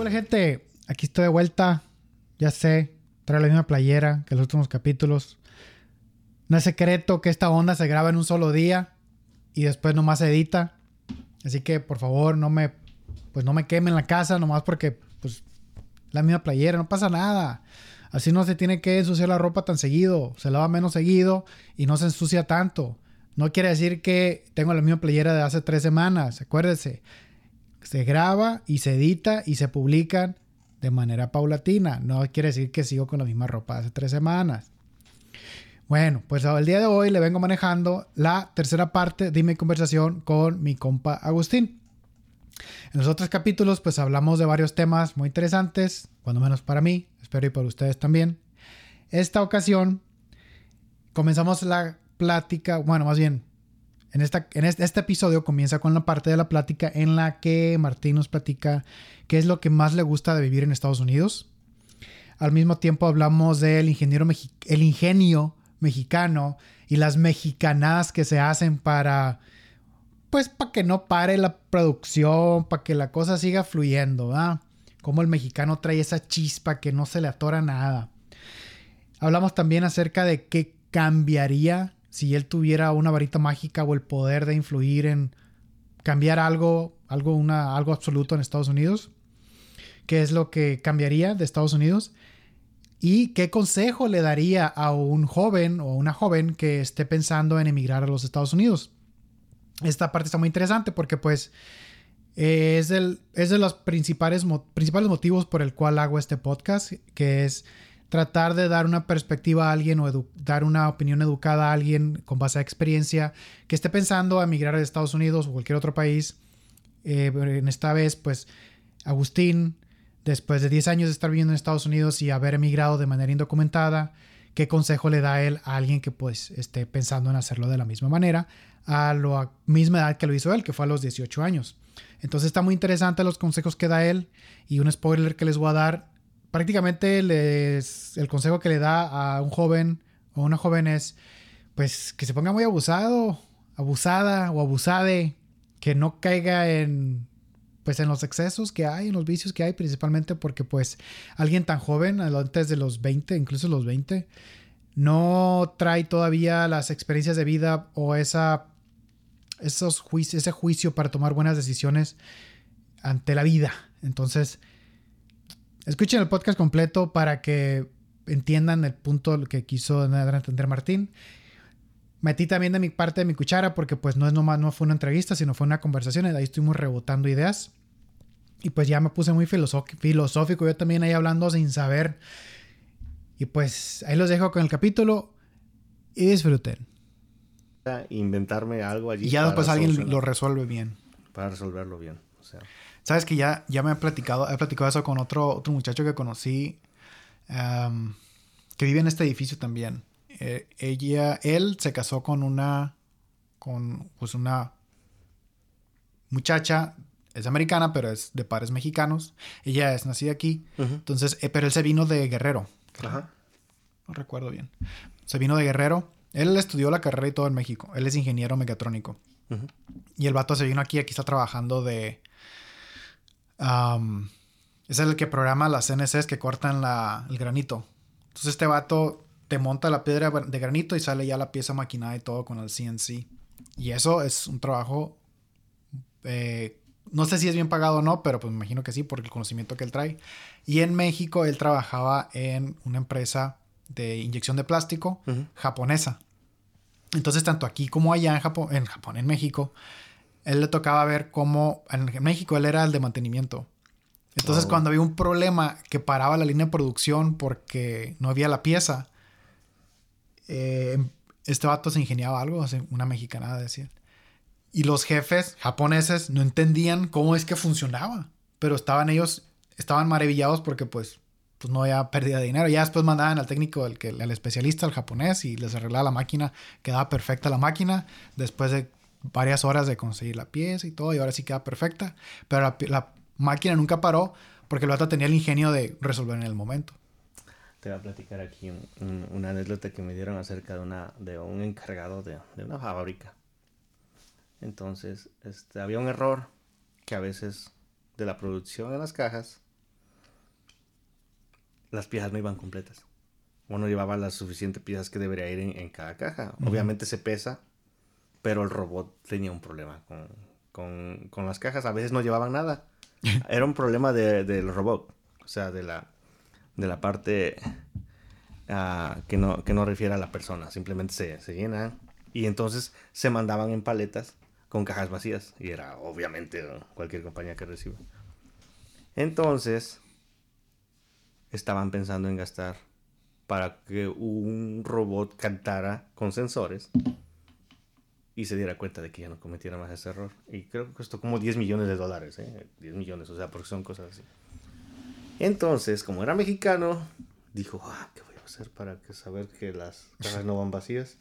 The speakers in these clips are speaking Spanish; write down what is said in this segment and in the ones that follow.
Hola gente, aquí estoy de vuelta. Ya sé, trae la misma playera que los últimos capítulos. No es secreto que esta onda se graba en un solo día y después nomás se edita. Así que por favor no me, pues no me quemen la casa nomás porque pues la misma playera, no pasa nada. Así no se tiene que ensuciar la ropa tan seguido, se lava menos seguido y no se ensucia tanto. No quiere decir que tengo la misma playera de hace tres semanas, acuérdese. Se graba y se edita y se publican de manera paulatina. No quiere decir que sigo con la misma ropa hace tres semanas. Bueno, pues el día de hoy le vengo manejando la tercera parte de mi conversación con mi compa Agustín. En los otros capítulos pues hablamos de varios temas muy interesantes, cuando menos para mí, espero y para ustedes también. Esta ocasión comenzamos la plática, bueno, más bien, en, esta, en este, este, episodio comienza con la parte de la plática en la que Martín nos platica qué es lo que más le gusta de vivir en Estados Unidos. Al mismo tiempo hablamos del ingeniero el ingenio mexicano y las mexicanadas que se hacen para pues para que no pare la producción, para que la cosa siga fluyendo, ¿verdad? Como el mexicano trae esa chispa que no se le atora nada. Hablamos también acerca de qué cambiaría si él tuviera una varita mágica o el poder de influir en cambiar algo, algo, una, algo absoluto en Estados Unidos. ¿Qué es lo que cambiaría de Estados Unidos? ¿Y qué consejo le daría a un joven o una joven que esté pensando en emigrar a los Estados Unidos? Esta parte está muy interesante porque pues es, es de los principales, principales motivos por el cual hago este podcast, que es tratar de dar una perspectiva a alguien o dar una opinión educada a alguien con base a experiencia que esté pensando emigrar a Estados Unidos o cualquier otro país. Eh, en esta vez, pues, Agustín, después de 10 años de estar viviendo en Estados Unidos y haber emigrado de manera indocumentada, ¿qué consejo le da él a alguien que pues esté pensando en hacerlo de la misma manera, a la misma edad que lo hizo él, que fue a los 18 años? Entonces está muy interesante los consejos que da él y un spoiler que les voy a dar prácticamente les, el consejo que le da a un joven o una joven es pues que se ponga muy abusado, abusada o abusade, que no caiga en pues en los excesos que hay, en los vicios que hay, principalmente porque pues alguien tan joven, antes de los 20, incluso los 20, no trae todavía las experiencias de vida o esa, esos ese juicio para tomar buenas decisiones ante la vida. Entonces, Escuchen el podcast completo para que entiendan el punto que quiso dar a entender Martín. Metí también de mi parte de mi cuchara porque pues no es nomás, no fue una entrevista, sino fue una conversación y de ahí estuvimos rebotando ideas. Y pues ya me puse muy filosófico yo también ahí hablando sin saber. Y pues ahí los dejo con el capítulo y disfruten. Inventarme algo allí. Y ya después alguien lo resuelve bien. Para resolverlo bien. O sea. Sabes que ya, ya me he platicado, he platicado eso con otro, otro muchacho que conocí que vive en este edificio también. Eh, ella, él se casó con una, con pues una muchacha, es americana, pero es de padres mexicanos. Ella es nacida aquí. Entonces, eh, pero él se vino de Guerrero. Ajá. No recuerdo bien. Se vino de Guerrero. Él estudió la carrera y todo en México. Él es ingeniero mecatrónico. Y el vato se vino aquí, aquí está trabajando de, es el que programa las CNCs que cortan el granito. Entonces este vato te monta la piedra de granito y sale ya la pieza maquinada y todo con el CNC. Y eso es un trabajo... Eh, no sé si es bien pagado o no, pero pues me imagino que sí, por el conocimiento que él trae. Y en México él trabajaba en una empresa de inyección de plástico japonesa. Entonces, tanto aquí como allá en Japón, en Japón, en México, él le tocaba ver cómo en México él era el de mantenimiento. Entonces, oh. cuando había un problema que paraba la línea de producción porque no había la pieza, eh, este vato se ingeniaba algo, una mexicanada decía. Y los jefes japoneses no entendían cómo es que funcionaba, pero estaban ellos, estaban maravillados porque pues, pues no había pérdida de dinero. Ya después mandaban al técnico, al, que, al especialista, al japonés, y les arreglaba la máquina, quedaba perfecta la máquina. Después de varias horas de conseguir la pieza y todo, y ahora sí queda perfecta. Pero la, máquina nunca paró porque el vato tenía el ingenio de resolver en el momento. Te voy a platicar aquí una anécdota que me dieron acerca de, una, de un encargado de, una fábrica. Entonces, este, había un error que a veces de la producción de las cajas las piezas no iban completas. O no llevaba las suficientes piezas que debería ir en, cada caja. Obviamente se pesa, pero el robot tenía un problema con, las cajas. A veces no llevaban nada. Era un problema del robot. O sea, de la, de la parte ah, que, no, que no refiere a la persona. Simplemente se, se llenan. Y entonces se mandaban en paletas con cajas vacías. Y era obviamente cualquier compañía que reciba. Entonces, estaban pensando en gastar para que un robot cantara con sensores y se diera cuenta de que ya no cometiera más ese error. Y creo que costó como 10 millones de dólares, ¿eh? 10 millones, o sea, porque son cosas así. Entonces, como era mexicano, dijo, ah, ¿qué voy a hacer para que saber que las cajas no van vacías?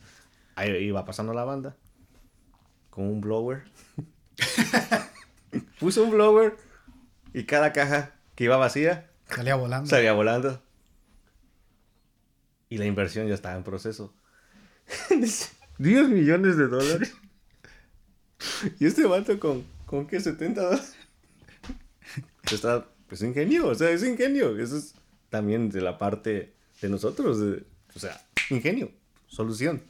Ahí iba pasando la banda con un blower. Puso un blower y cada caja que iba vacía salía volando. Salía volando. Y la inversión ya estaba en proceso. 10 millones de dólares. y este vato con, ¿con qué? 70 dólares. Está, pues ingenio, o sea, es ingenio. Eso es también de la parte de nosotros. o sea, ingenio, solución.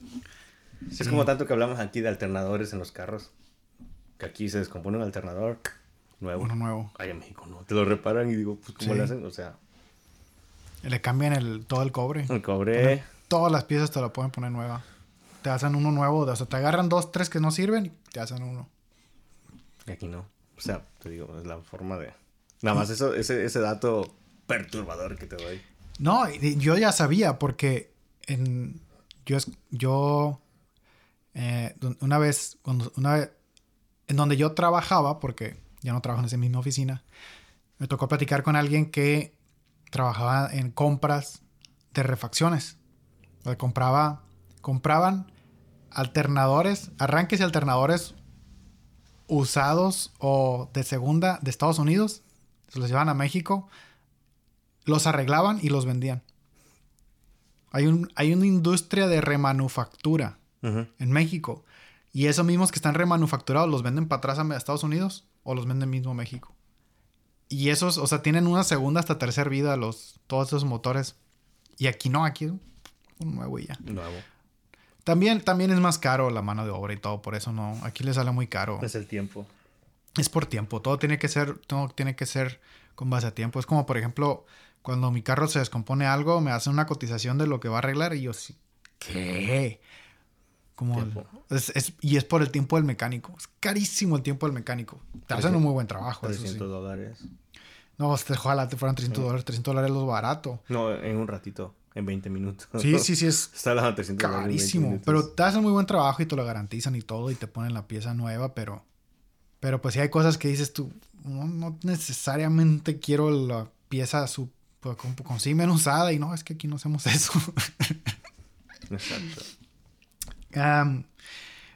Es como tanto que hablamos aquí de alternadores en los carros. Que aquí se descompone un alternador nuevo. Uno nuevo. Ay, en México no. Te lo reparan y digo, pues, ¿cómo le hacen? O sea. Le cambian el, todo el cobre. El cobre. todas las piezas te lo pueden poner nueva. Te hacen uno nuevo. O sea, te agarran dos, tres que no sirven y te hacen uno. Y aquí no. O sea, te digo, es la forma de. Nada más eso, ese, ese dato perturbador que te doy. No, yo ya sabía porque en. Yo. yo eh, una vez. Cuando, una vez. En donde yo trabajaba, porque ya no trabajo en esa misma oficina, me tocó platicar con alguien que trabajaba en compras de refacciones. compraba, compraban alternadores, arranques y alternadores usados o de segunda de Estados Unidos, se los llevaban a México, los arreglaban y los vendían. Hay, un, hay una industria de remanufactura en México. Y esos mismos que están remanufacturados los venden para atrás a Estados Unidos o los venden mismo a México. Y esos, o sea, tienen una segunda hasta tercera vida los, todos esos motores. Y aquí no, aquí un nuevo y ya. Nuevo. También, también es más caro la mano de obra y todo, por eso no. Aquí le sale muy caro. Es el tiempo. Es por tiempo. Todo tiene que ser, todo tiene que ser con base a tiempo. Es como, por ejemplo, cuando mi carro se descompone algo, me hacen una cotización de lo que va a arreglar y yo sí. ¿Qué? Como es, y es por el tiempo del mecánico. Es carísimo el tiempo del mecánico. Te hacen un muy buen trabajo. 300 dólares. No, ojalá te fueran 300 dólares. 300 dólares es lo barato. No, en un ratito. En 20 minutos. Sí, sí, sí. Es Está hablando 300 carísimo. Pero te hacen muy buen trabajo y te lo garantizan y todo. Y te ponen la pieza nueva. Pero, pero pues sí hay cosas que dices tú. No, necesariamente quiero la pieza su, pues, con, con sí menos usada. Y no, es que aquí no hacemos eso. Exacto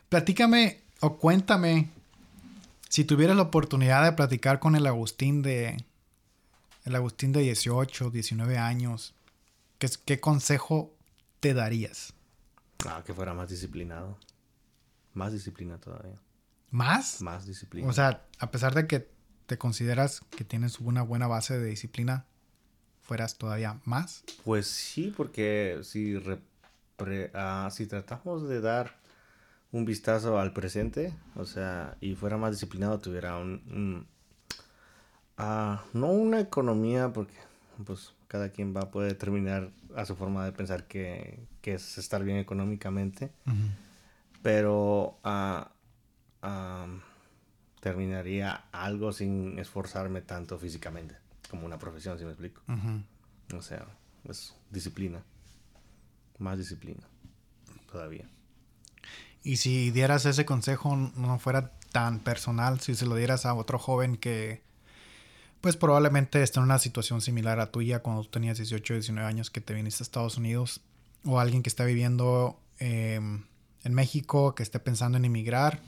platícame o cuéntame si tuvieras la oportunidad de platicar con el Agustín de el Agustín de 18, 19 años, ¿qué, qué consejo te darías? Ah, que fuera más disciplinado. Más disciplina todavía. ¿Más? Más disciplina. O sea, a pesar de que te consideras que tienes una buena base de disciplina, fueras todavía más. Pues sí, porque si Ah, si tratamos de dar un vistazo al presente, o sea, y fuera más disciplinado, tuviera un, ah, no una economía, porque pues cada quien va a poder determinar a su forma de pensar que, es estar bien económicamente, pero ah, terminaría algo sin esforzarme tanto físicamente, como una profesión, si me explico. O sea, es disciplina más disciplina todavía. Y si dieras ese consejo no fuera tan personal, si se lo dieras a otro joven que pues probablemente está en una situación similar a tuya cuando tú tenías 18 o 19 años que te viniste a Estados Unidos o alguien que está viviendo em, en México, que esté pensando en emigrar,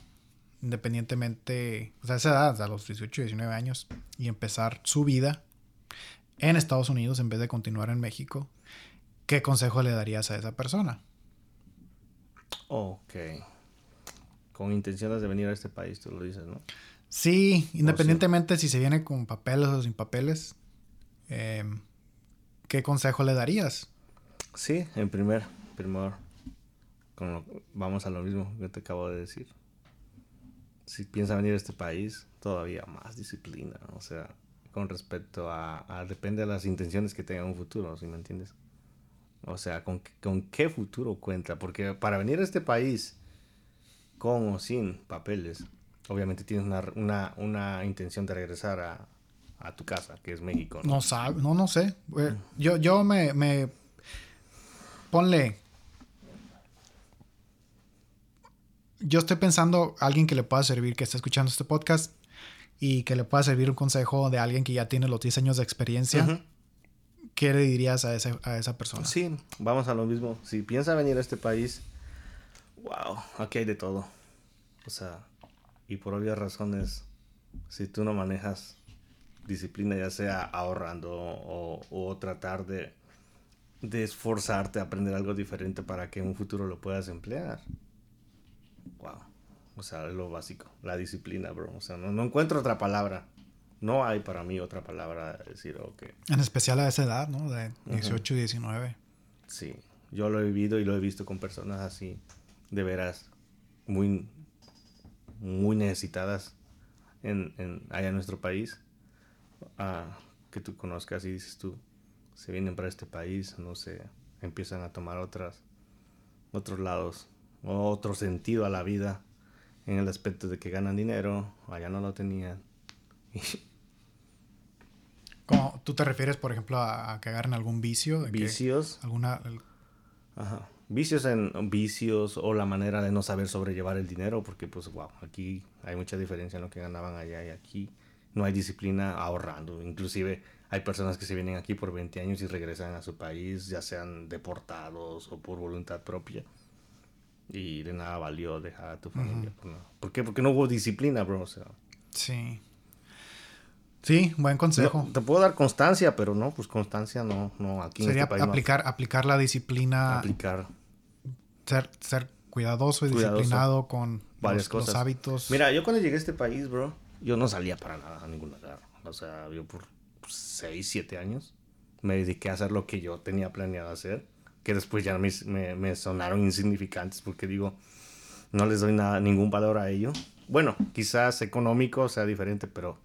independientemente, o sea, esa edad, a los 18 o 19 años, y empezar su vida en Estados Unidos en vez de continuar en México. ¿qué consejo le darías a esa persona? Ok. Con intenciones de venir a este país, tú lo dices, ¿no? Sí, independientemente si se viene con papeles o sin papeles. Em, ¿qué consejo le darías? Sí, en primer, primero, vamos a lo mismo que te acabo de decir. Si piensa venir a este país, todavía más disciplina, o sea, con respecto a, depende de las intenciones que tenga en un futuro, si me entiendes? O sea, ¿con, ¿con qué futuro cuenta? Porque para venir a este país con o sin papeles, obviamente tienes una, una, una intención de regresar a, a, tu casa, que es México. No, no sabe, no, no sé. Eh, yo, yo me, me... Ponle... Yo estoy pensando alguien que le pueda servir, que está escuchando este podcast y que le pueda servir un consejo de alguien que ya tiene los 10 años de experiencia. ¿Qué le dirías a, ese, a esa persona? Sí, vamos a lo mismo. Si piensa venir a este país, wow, aquí hay de todo. O sea, y por obvias razones, si tú no manejas disciplina, ya sea ahorrando o, o tratar de, de esforzarte a aprender algo diferente para que en un futuro lo puedas emplear. Wow. O sea, es lo básico, la disciplina, bro. O sea, no, encuentro otra palabra. No hay para mí otra palabra decir, ok. En especial a esa edad, ¿no? De 18, 19. Sí, yo lo he vivido y lo he visto con personas así, de veras, muy, muy necesitadas en, en allá en nuestro país. Ah, que tú conozcas y dices tú, se vienen para este país, no sé, empiezan a tomar otras, otros lados, otro sentido a la vida en el aspecto de que ganan dinero, allá no lo tenían. ¿Cómo, ¿Tú te refieres, por ejemplo, a, que agarren algún vicio? Vicios. alguna... Ajá. Vicios en vicios o la manera de no saber sobrellevar el dinero, porque pues wow, aquí hay mucha diferencia en lo que ganaban allá y aquí no hay disciplina ahorrando. Inclusive hay personas que se vienen aquí por 20 años y regresan a su país, ya sean deportados o por voluntad propia. Y de nada valió dejar a tu familia. por, qué? Porque no hubo disciplina, bro. O sea. Sí. Sí, buen consejo. te puedo dar constancia, pero no, pues constancia no, no aquí Sería en este país aplicar, aplicar la disciplina. Aplicar. Ser, ser cuidadoso y disciplinado con varias cosas. los hábitos. Mira, yo cuando llegué a este país, bro, yo no salía para nada a ningún lugar. O sea, yo por 6, 7 años me dediqué a hacer lo que yo tenía planeado hacer que después ya me, me, sonaron insignificantes porque digo, no les doy nada, ningún valor a ello. Bueno, quizás económico sea diferente, pero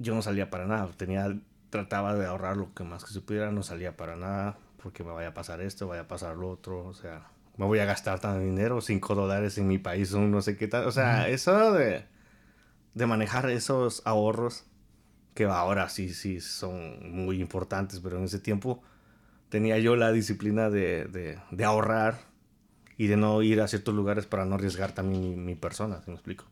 yo no salía para nada. Tenía, trataba de ahorrar lo que más que se pudiera, no salía para nada porque me vaya a pasar esto, vaya a pasar lo otro, o sea, me voy a gastar tan dinero, 5 dólares en mi país son no sé qué tal. O sea, eso de, de manejar esos ahorros, que ahora sí, sí son muy importantes, pero en ese tiempo tenía yo la disciplina de, de, ahorrar y de no ir a ciertos lugares para no arriesgar también mi, persona, ¿sí me explico?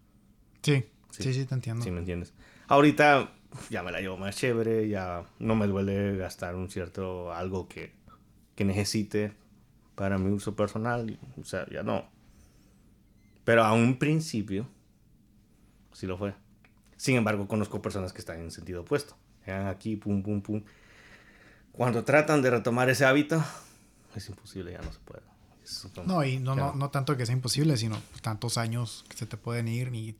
Sí, sí, sí, te entiendo. Sí, me entiendes. Ahorita ya me la llevo más chévere, ya no me duele gastar un cierto algo que, que necesite para mi uso personal, o sea, ya no. Pero a un principio, sí lo fue. Sin embargo, conozco personas que están en sentido opuesto. Llegan aquí, pum, pum, pum, cuando tratan de retomar ese hábito, es imposible, ya no se puede. no, y no, no, no, tanto que sea imposible, sino tantos años que se te pueden ir y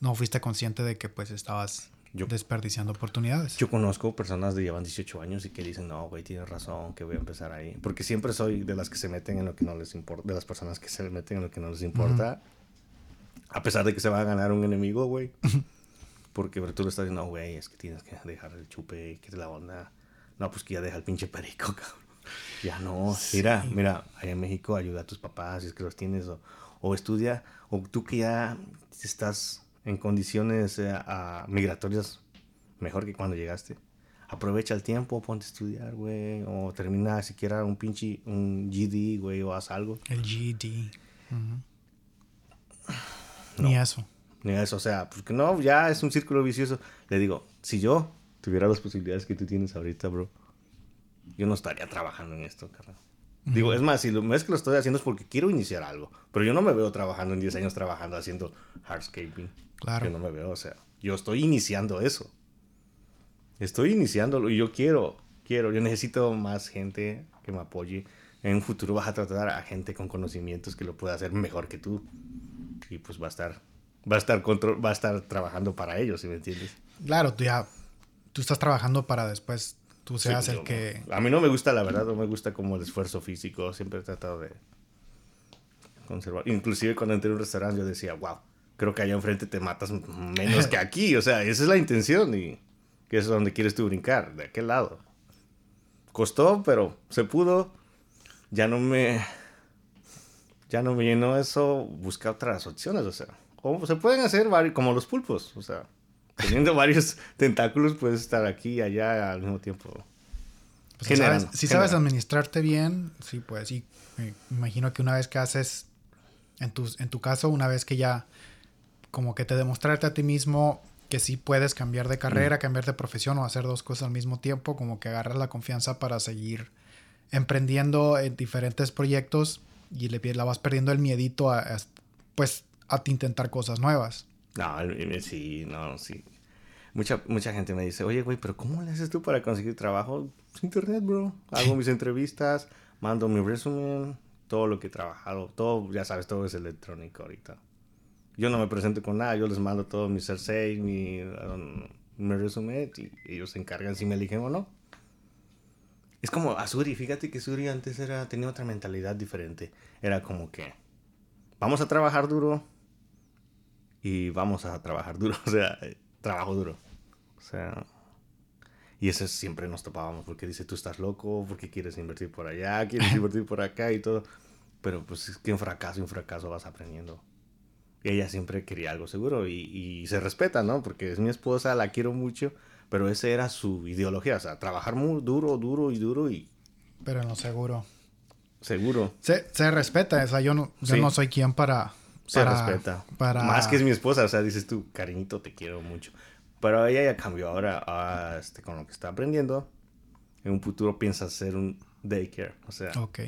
no fuiste consciente de que pues estabas desperdiciando oportunidades. Yo conozco personas de llevan 18 años y que dicen, no, güey, tienes razón, que voy a empezar ahí. Porque siempre soy de las que se meten en lo que no les importa, de las personas que se meten en lo que no les importa. A pesar de que se va a ganar un enemigo, güey. Porque tú le estás diciendo, no, güey, es que tienes que dejar el chupe, que es la onda no, pues que ya deja el pinche perico, cabrón. Ya no. Mira, mira, allá en México ayuda a tus papás si es que los tienes. O, estudia. O tú que ya estás en condiciones eh, migratorias mejor que cuando llegaste. Aprovecha el tiempo, ponte a estudiar, güey. O termina siquiera un pinche, un GD, güey, o haz algo. El GD. Ni eso. Ni eso, o sea, porque no, ya es un círculo vicioso. Le digo, si yo tuviera las posibilidades que tú tienes ahorita, bro, yo no estaría trabajando en esto, carnal. Digo, es más, si lo, es que lo estoy haciendo es porque quiero iniciar algo. Pero yo no me veo trabajando en 10 años trabajando haciendo hardscaping. Claro. Yo no me veo, o sea, yo estoy iniciando eso. Estoy iniciándolo y yo quiero, quiero, yo necesito más gente que me apoye. En un futuro vas a tratar a gente con conocimientos que lo pueda hacer mejor que tú. Y pues va a estar, va a estar, control, va a estar trabajando para ellos, ¿sí me entiendes? Claro, tú ya tú estás trabajando para después tú seas Sí, el yo- que... A mí no me gusta, la verdad, no me gusta como el esfuerzo físico. Siempre he tratado de conservar. Inclusive cuando entré a un restaurante yo decía, wow, creo que allá enfrente te matas menos que aquí. O sea, esa es la intención y que es donde quieres tú brincar, de aquel lado. Costó, pero se pudo. Ya no me... Ya no me llenó eso. Busca otras opciones, o sea. O se pueden hacer varios, como los pulpos, o sea. Teniendo varios tentáculos puedes estar aquí y allá al mismo tiempo. Pues, si sabes, si sabes generan. administrarte bien, sí, pues sí. Me imagino que una vez que haces, en tu, en tu caso, una vez que ya como que te demostrarte a ti mismo que sí puedes cambiar de carrera, Mm. cambiar de profesión o hacer dos cosas al mismo tiempo, como que agarras la confianza para seguir emprendiendo en diferentes proyectos y le, la vas perdiendo el miedito a, a- pues a intentar cosas nuevas. No, sí, no, sí. Mucha, mucha gente me dice, oye, güey, pero ¿cómo le haces tú para conseguir trabajo? Pues, Internet, bro. Hago mis entrevistas, mando mi resumen, todo lo que he trabajado, todo, ya sabes, todo es electrónico ahorita. Yo no me presento con nada, yo les mando todo mi CERSEI, mi, um, mi resumen y ellos se encargan si me eligen o no. Es como a Suri, fíjate que Suri antes era, tenía otra mentalidad diferente. Era como que, vamos a trabajar duro, y vamos a trabajar duro, o sea, eh, trabajo duro. O sea, y eso siempre nos topábamos porque dice, tú estás loco, porque quieres invertir por allá, quieres invertir por acá y todo. Pero pues es que en fracaso, en fracaso vas aprendiendo. Y ella siempre quería algo seguro y, y se respeta, ¿no? Porque es mi esposa, la quiero mucho, pero esa era su ideología, o sea, trabajar muy duro, duro y duro y Pero en lo seguro. seguro. Se, se respeta, o sea, yo no, yo Sí. no soy quien para... Se para- respeta. Para... Más que es mi esposa, o sea, dices tú, cariñito, te quiero mucho. Pero ella ya cambió ahora, ah, este, con lo que está aprendiendo. En un futuro piensa hacer un daycare, o sea, Ok.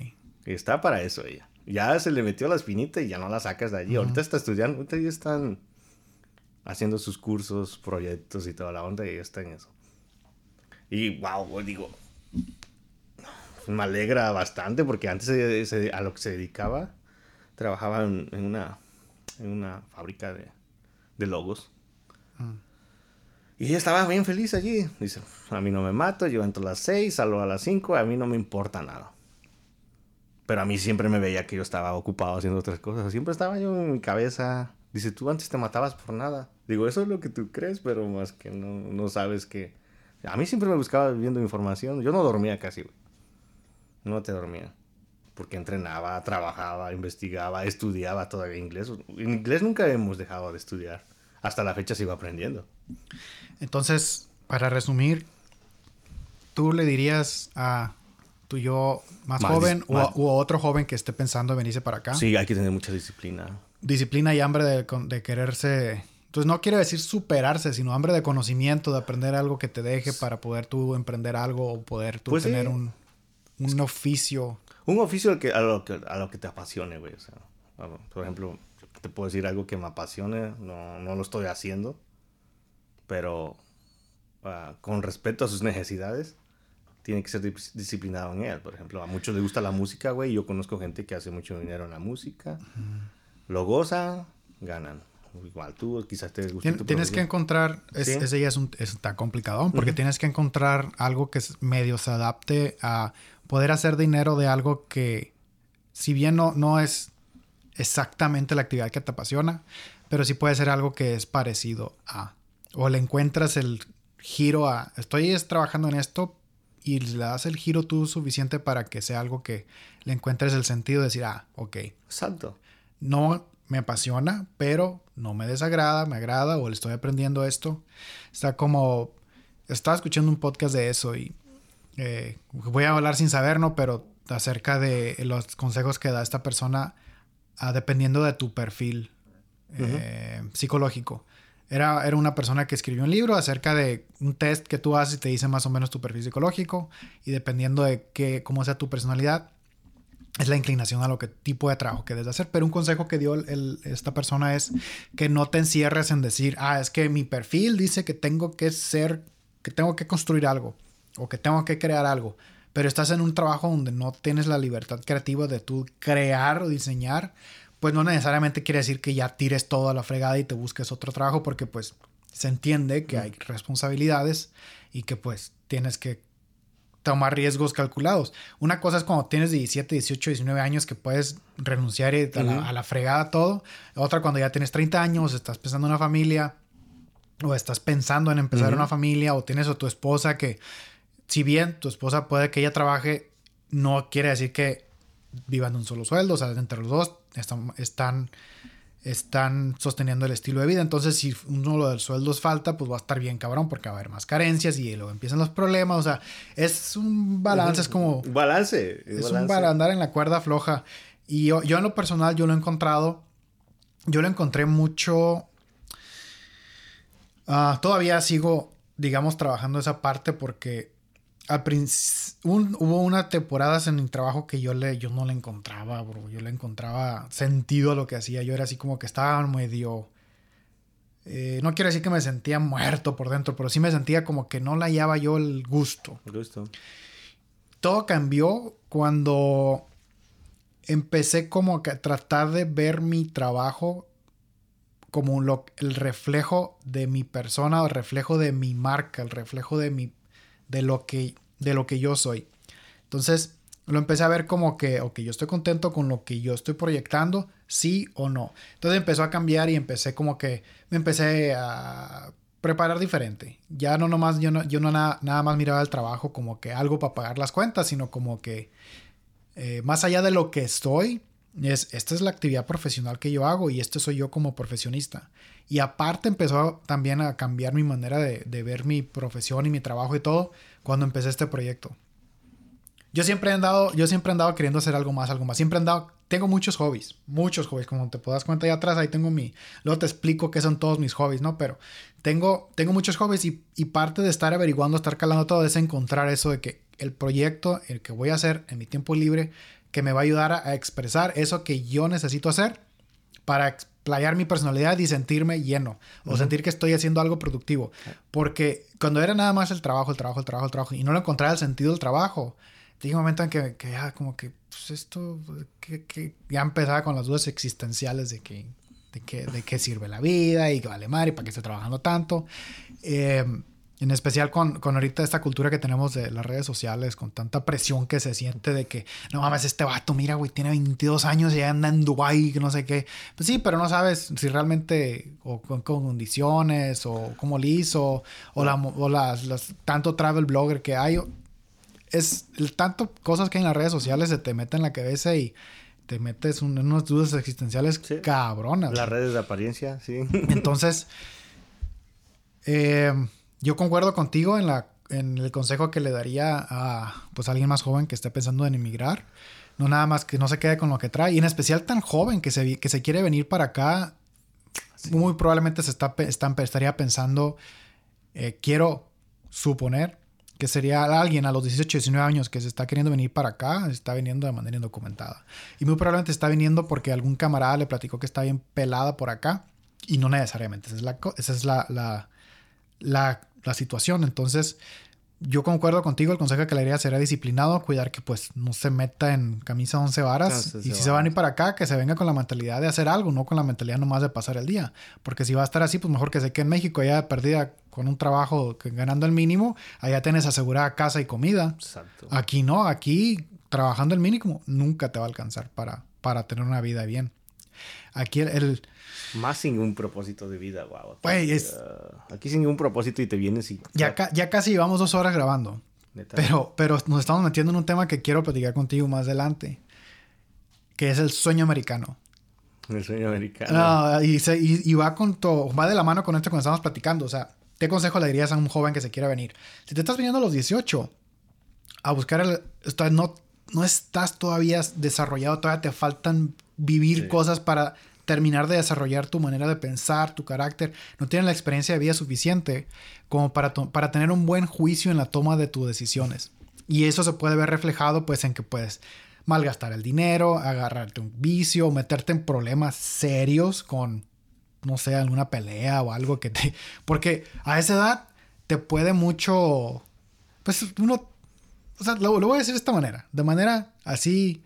está para eso ella. Ya se le metió la espinita y ya no la sacas de allí. Ahorita está estudiando, ahorita ya están haciendo sus cursos, proyectos y toda la onda y ya está en eso. Y wow, digo, me alegra bastante porque antes se- se- a lo que se dedicaba, trabajaba en, en una, en una fábrica de, de logos. Mm. Y ella estaba bien feliz allí. Dice, a mí no me mato, yo entro a las 6, salgo a las 5, a mí no me importa nada. Pero a mí siempre me veía que yo estaba ocupado haciendo otras cosas. Siempre estaba yo en mi cabeza. Dice, tú antes te matabas por nada. Digo, eso es lo que tú crees, pero más que no, no sabes que... A mí siempre me buscaba viendo información. Yo no dormía casi, güey. No te dormía. Porque entrenaba, trabajaba, investigaba, estudiaba todavía inglés. En inglés nunca hemos dejado de estudiar. Hasta la fecha sigo aprendiendo. Entonces, para resumir, ¿tú le dirías a tu yo más, Más joven o, más- a- otro joven que esté pensando en venirse para acá? Sí, hay que tener mucha disciplina. Disciplina y hambre de, de quererse... Entonces no quiere decir superarse, sino hambre de conocimiento, de aprender algo que te deje para poder tú emprender algo o poder tú Pues sí. tener un, un oficio. Un oficio al que, a, lo que, a lo que te apasione, güey. O sea, por ejemplo, te puedo decir algo que me apasione, no, no lo estoy haciendo, pero ah, con respeto a sus necesidades, tiene que ser dis- disciplinado en él. Por ejemplo, a muchos les gusta la música, güey. Yo conozco gente que hace mucho dinero en la música, lo gozan, ganan. Igual tú, quizás te guste Tien- tienes que encontrar, es, Sí. ese ya es, un, es tan complicado, porque tienes que encontrar algo que medio se adapte a poder hacer dinero de algo que, si bien no, no es exactamente la actividad que te apasiona, pero sí puede ser algo que es parecido a, o le encuentras el giro a, estoy es trabajando en esto y le das el giro tú suficiente para que sea algo que le encuentres el sentido de decir, ah, ok, Exacto. no me apasiona, pero no me desagrada, me agrada o le estoy aprendiendo esto. Está como, estaba escuchando un podcast de eso y eh, voy a hablar sin saber, ¿no? Pero acerca de los consejos que da esta persona ah, dependiendo de tu perfil eh, psicológico. Era, era una persona que escribió un libro acerca de un test que tú haces y te dice más o menos tu perfil psicológico y dependiendo de qué, cómo sea tu personalidad, es la inclinación a lo que tipo de trabajo que debes hacer. Pero un consejo que dio el- esta persona es que no te encierres en decir, ah, es que mi perfil dice que tengo que ser, que tengo que construir algo o que tengo que crear algo. Pero estás en un trabajo donde no tienes la libertad creativa de tú crear o diseñar, pues no necesariamente quiere decir que ya tires todo a la fregada y te busques otro trabajo porque pues se entiende que hay responsabilidades y que pues tienes que tomar riesgos calculados. Una cosa es cuando tienes 17, 18, 19 años que puedes renunciar a, la, a la fregada todo. Otra cuando ya tienes 30 años, estás pensando en una familia o estás pensando en empezar una familia o tienes a tu esposa que si bien tu esposa puede que ella trabaje, no quiere decir que vivan de un solo sueldo, o sea, entre los dos están, están, están sosteniendo el estilo de vida. Entonces, si uno de los sueldos falta, pues va a estar bien cabrón porque va a haber más carencias y luego empiezan los problemas. O sea, es un balance, es como... Balance. Es, un balance. andar en la cuerda floja. Y yo, yo en lo personal, yo lo he encontrado, yo lo encontré mucho... Ah, todavía sigo, digamos, trabajando esa parte porque al hubo una temporadas en mi trabajo que yo le yo no le encontraba, bro. Yo le encontraba sentido a lo que hacía. Yo era así como que estaba medio eh, no quiero decir que me sentía muerto por dentro, pero sí me sentía como que no le hallaba yo el gusto. El gusto. Todo cambió cuando empecé como a tratar de ver mi trabajo como lo, el reflejo de mi persona, el reflejo de mi marca, el reflejo de mi de lo que, de lo que yo soy. Entonces lo empecé a ver como que, ok, yo estoy contento con lo que yo estoy proyectando, sí o no. Entonces empezó a cambiar y empecé como que, me empecé a preparar diferente. Ya no nomás, yo no, yo no nada, nada más miraba el trabajo como que algo para pagar las cuentas, sino como que eh, más allá de lo que estoy, es, esta es la actividad profesional que yo hago y este soy yo como profesionista. Y aparte empezó también a cambiar mi manera de, ver mi profesión y mi trabajo y todo cuando empecé este proyecto. Yo siempre he andado, yo siempre he andado queriendo hacer algo más, algo más. Siempre he andado, tengo muchos hobbies, muchos hobbies, como te puedas cuenta ahí atrás, ahí tengo mi, luego te explico qué son todos mis hobbies, ¿no? Pero tengo, tengo muchos hobbies y, y parte de estar averiguando, estar calando todo es encontrar eso de que el proyecto, el que voy a hacer en mi tiempo libre, que me va a ayudar a, expresar eso que yo necesito hacer para explayar mi personalidad y sentirme lleno o sentir que estoy haciendo algo productivo. Porque cuando era nada más el trabajo, el trabajo, el trabajo, el trabajo y no le encontraba el sentido del trabajo, llega un momento en que, que ya como que pues esto, que, ya empezaba con las dudas existenciales de que, de, de qué sirve la vida y que vale madre y para qué estoy trabajando tanto. Eh, en especial con, con, ahorita esta cultura que tenemos de las redes sociales, con tanta presión que se siente de que, no mames, este vato, mira, güey, tiene 22 años y ya anda en Dubai, que no sé qué. Pues sí, pero no sabes si realmente, o con, condiciones, o cómo lo hizo, o, la, o las, tanto travel blogger que hay. Es el tanto cosas que hay en las redes sociales se te meten en la cabeza y te metes en unas dudas existenciales cabronas. Las redes de apariencia, sí. Entonces, eh yo concuerdo contigo en, la, en el consejo que le daría a pues, alguien más joven que esté pensando en emigrar. No nada más que no se quede con lo que trae. Y en especial tan joven que se, que se quiere venir para acá. Muy probablemente se está, estaría pensando, eh, quiero suponer que sería alguien a los 18, 19 años que se está queriendo venir para acá, está viniendo de manera indocumentada. Y muy probablemente está viniendo porque algún camarada le platicó que está bien pelada por acá. Y no necesariamente. Esa es la, esa es la, la, la la situación. Entonces, yo concuerdo contigo, el consejo que le haría será disciplinado, cuidar que pues no se meta en camisa 11 varas. y si se va a ir para acá, que se venga con la mentalidad de hacer algo, no con la mentalidad nomás de pasar el día. Porque si va a estar así, pues mejor que se quede en México, ya perdida con un trabajo que, ganando el mínimo, allá tienes asegurada casa y comida. Exacto. Aquí no, aquí trabajando el mínimo nunca te va a alcanzar para, para tener una vida bien. Aquí el más sin un propósito de vida, wow. aquí sin ningún propósito y te vienes y... Ya, ya casi llevamos dos horas grabando. Pero, pero nos estamos metiendo en un tema que quiero platicar contigo más adelante. Que es el sueño americano. El sueño americano. y, y, va con todo, va de la mano con esto cuando estamos platicando. O sea, ¿qué consejo le dirías a un joven que se quiera venir? Si te estás viniendo a los 18 a buscar el... No, no estás todavía desarrollado, todavía te faltan vivir cosas para terminar de desarrollar tu manera de pensar, tu carácter, no tienes la experiencia de vida suficiente como para, para tener un buen juicio en la toma de tus decisiones. Y eso se puede ver reflejado pues en que puedes malgastar el dinero, agarrarte un vicio, meterte en problemas serios con, no sé, alguna pelea o algo que te... Porque a esa edad te puede mucho... Pues uno... O sea, lo, voy a decir de esta manera, de manera así